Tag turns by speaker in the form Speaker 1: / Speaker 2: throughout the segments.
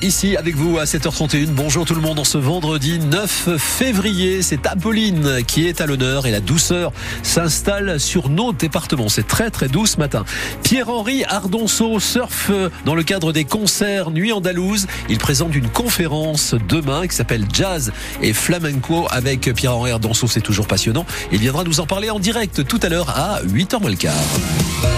Speaker 1: Ici avec vous à 7h31. Bonjour tout le monde. En ce vendredi 9 février, c'est Apolline qui est à l'honneur et la douceur s'installe sur nos départements. C'est très très doux ce matin. Pierre-Henri Ardonceau surfe dans le cadre des concerts Nuit Andalouse. Il présente une conférence demain qui s'appelle Jazz et Flamenco avec Pierre-Henri Ardonceau. C'est toujours passionnant. Il viendra nous en parler en direct tout à l'heure à 8h moins le quart.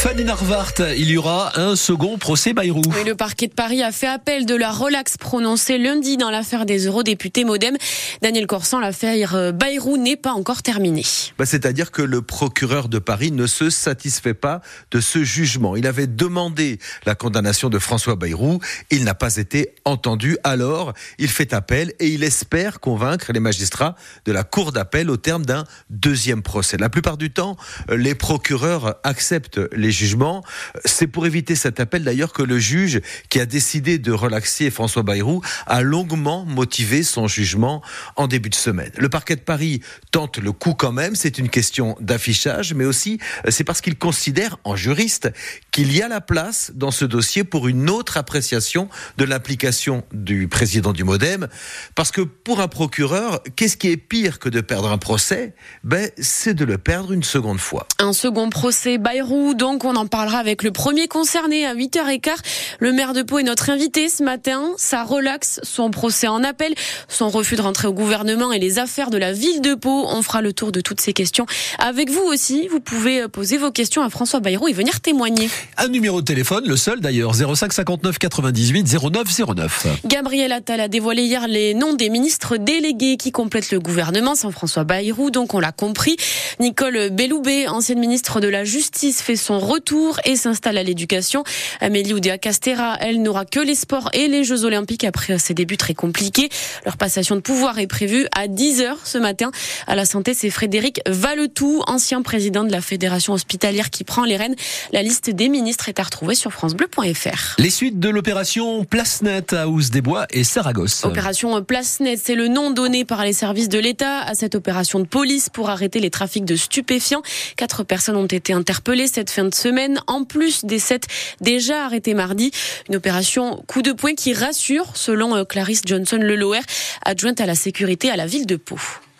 Speaker 1: Fanny Narvart, il y aura un second procès Bayrou.
Speaker 2: le parquet de Paris a fait appel de la relaxe prononcée lundi dans l'affaire des eurodéputés Modem. Daniel Corsan, l'affaire euh, Bayrou n'est pas encore terminée.
Speaker 3: Bah, c'est-à-dire que le procureur de Paris ne se satisfait pas de ce jugement. Il avait demandé la condamnation de François Bayrou. Il n'a pas été entendu. Alors, il fait appel et il espère convaincre les magistrats de la cour d'appel au terme d'un deuxième procès. La plupart du temps, les procureurs acceptent les jugements. C'est pour éviter cet appel d'ailleurs que le juge qui a décidé de relaxer François Bayrou a longuement motivé son jugement en début de semaine. Le parquet de Paris tente le coup quand même, c'est une question d'affichage, mais aussi euh, c'est parce qu'il considère en juriste qu'il y a la place dans ce dossier pour une autre appréciation de l'implication du président du Modem. Parce que pour un procureur, qu'est-ce qui est pire que de perdre un procès? Ben, C'est de le perdre une seconde fois.
Speaker 2: Un second procès Bayrou, donc on en parlera avec le premier concerné à 8h15. Le maire de Pau est notre invité ce matin. Ça relaxe son procès en appel, son refus de rentrer au gouvernement et les affaires de la ville de Pau. On fera le tour de toutes ces questions avec vous aussi. Vous pouvez euh, poser vos questions à François Bayrou et venir témoigner.
Speaker 1: Un numéro de téléphone, le seul d'ailleurs, 05 59 98 09 09.
Speaker 2: Gabriel Attal a dévoilé hier les noms des ministres délégués qui complètent le gouvernement sans François Bayrou, donc on l'a compris. Nicole Belloubet, ancienne ministre de la Justice, fait son retour et s'installe à l'éducation. Amélie Oudéa Castera, elle n'aura que les sports et les Jeux Olympiques après ses débuts très compliqués. Leur passation de pouvoir est prévue à 10h ce matin. À la santé, c'est Frédéric Valetou, ancien président de la Fédération hospitalière qui prend les rênes. La liste des ministres est à retrouver sur francebleu.fr.
Speaker 1: Les suites de l'opération Place Net à Ouse des Bois et Saragosse.
Speaker 2: Opération Place Net, c'est le nom donné par les services de l'État à cette opération de police pour arrêter les trafics de stupéfiants. Quatre personnes ont été interpellées cette fin de semaine, en plus des sept déjà arrêtés mardi. Une opération coup de poing qui rassure, selon euh, Clarisse Johnson-Leloer, adjointe à la sécurité à la ville de Pau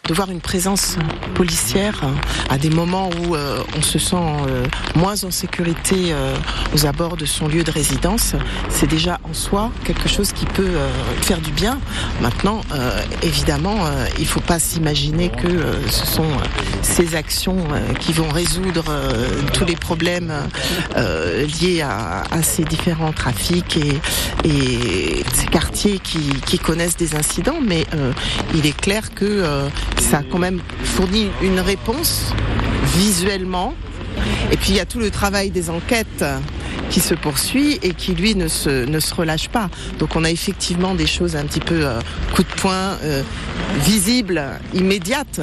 Speaker 4: de voir une présence policière à des moments où euh, on se sent euh, moins en sécurité euh, aux abords de son lieu de résidence, c'est déjà en soi quelque chose qui peut faire du bien. Maintenant, évidemment, il ne faut pas s'imaginer que ce sont ces actions qui vont résoudre tous les problèmes liés à, ces différents trafics et, et ces quartiers qui, qui, connaissent des incidents, mais il est clair que ça a quand même fourni une réponse visuellement. Et puis il y a tout le travail des enquêtes qui se poursuit et qui lui ne se, relâche pas. Donc on a effectivement des choses un petit peu euh, coup de poing euh, visibles, immédiates,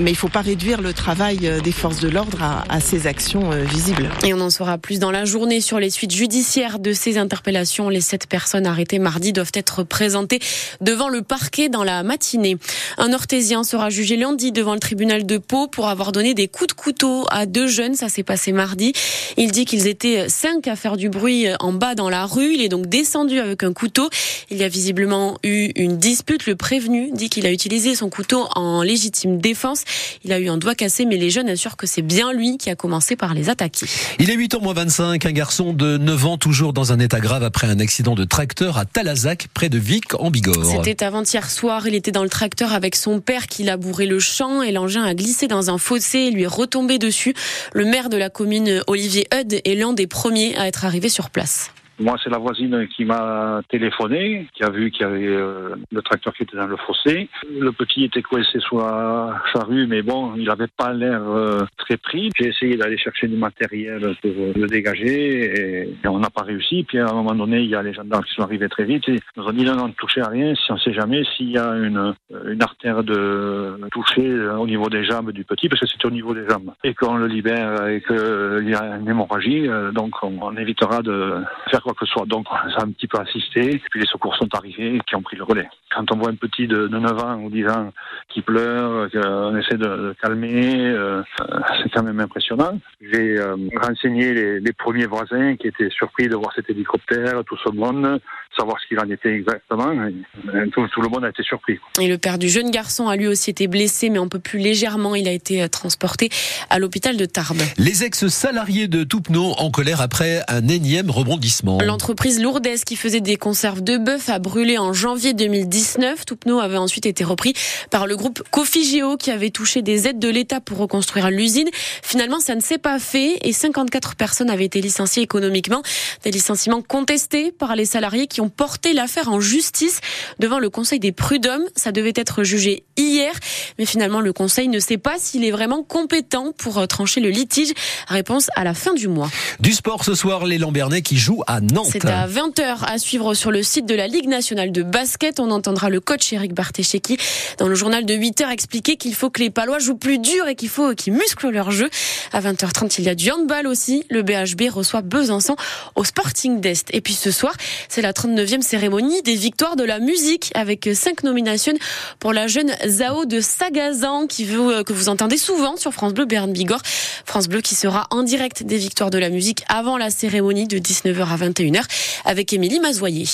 Speaker 4: mais il ne faut pas réduire le travail euh, des forces de l'ordre à, ces actions euh, visibles.
Speaker 2: Et on en saura plus dans la journée sur les suites judiciaires de ces interpellations. Les sept personnes arrêtées mardi doivent être présentées devant le parquet dans la matinée. Un Orthésien sera jugé lundi devant le tribunal de Pau pour avoir donné des coups de couteau à deux jeunes. Ça s'est passé mardi. Il dit qu'ils étaient cinq à faire du bruit en bas dans la rue. Il est donc descendu avec un couteau. Il y a visiblement eu une dispute. Le prévenu dit qu'il a utilisé son couteau en légitime défense. Il a eu un doigt cassé, mais les jeunes assurent que c'est bien lui qui a commencé par les attaquer.
Speaker 1: Il est 8h moins 25. Un garçon de 9 ans, toujours dans un état grave après un accident de tracteur à Talazac, près de Vic, en Bigorre.
Speaker 2: C'était avant-hier soir. Il était dans le tracteur avec son père qui labouré le champ et l'engin a glissé dans un fossé et lui est retombé dessus. Le maire de la commune, Olivier Hud, est l'un des premiers à être arrivé sur place.
Speaker 5: Moi, c'est la voisine qui m'a téléphoné, qui a vu qu'il y avait euh, le tracteur qui était dans le fossé. Le petit était coincé sous la charrue, mais bon, il n'avait pas l'air euh, très pris. J'ai essayé d'aller chercher du matériel pour le dégager et, on n'a pas réussi. Puis à un moment donné, il y a les gendarmes qui sont arrivés très vite et nous ont dit non, non, ne touchez à rien. Si on ne sait jamais s'il y a une, une artère de toucher au niveau des jambes du petit, parce que c'est au niveau des jambes. Et qu'on le libère et qu'il y a une hémorragie, euh, donc on évitera de faire quoi que ce soit. Donc, ça a un petit peu assisté. Puis les secours sont arrivés et qui ont pris le relais. Quand on voit un petit de, 9 ans ou 10 ans qui pleure, qu'on essaie de, calmer, euh, c'est quand même impressionnant. J'ai euh, renseigné les, les, premiers voisins qui étaient surpris de voir cet hélicoptère, tout ce monde, savoir ce qu'il en était exactement. tout, tout, le monde a été surpris.
Speaker 2: Et le père du jeune garçon a lui aussi été blessé, mais un peu plus légèrement. Il a été euh, transporté à l'hôpital de Tarbes.
Speaker 1: Les ex-salariés de Toupneau en colère après un énième rebondissement.
Speaker 2: L'entreprise Lourdes qui faisait des conserves de bœuf a brûlé en janvier 2019. Toupneau avait ensuite été repris par le groupe Cofigeo qui avait touché des aides de l'État pour reconstruire l'usine. Finalement, ça ne s'est pas fait et 54 personnes avaient été licenciées économiquement. Des licenciements contestés par les salariés qui ont porté l'affaire en justice devant le Conseil des prud'hommes. Ça devait être jugé hier, mais finalement le Conseil ne sait pas s'il est vraiment compétent pour euh, trancher le litige. Réponse à la fin du mois.
Speaker 1: Du sport ce soir, les Lambernais qui jouent à Nantes.
Speaker 2: C'est à 20h à suivre sur le site de la Ligue nationale de basket. On entendra le coach Eric Bartesheki dans le journal de 8h expliquer qu'il faut que les Palois jouent plus dur et qu'il faut qu'ils musclent leur jeu. À 20h30, il y a du handball aussi. Le BHB reçoit Besançon au Sporting d'Est. Et puis ce soir, c'est la 39e cérémonie des victoires de la musique avec cinq nominations pour la jeune Zao de Sagazan qui veut, que vous entendez souvent sur France Bleu Berne Bigorre. France Bleu qui sera en direct des victoires de la musique avant la cérémonie de 19h à 21h avec Émilie Mazoyer.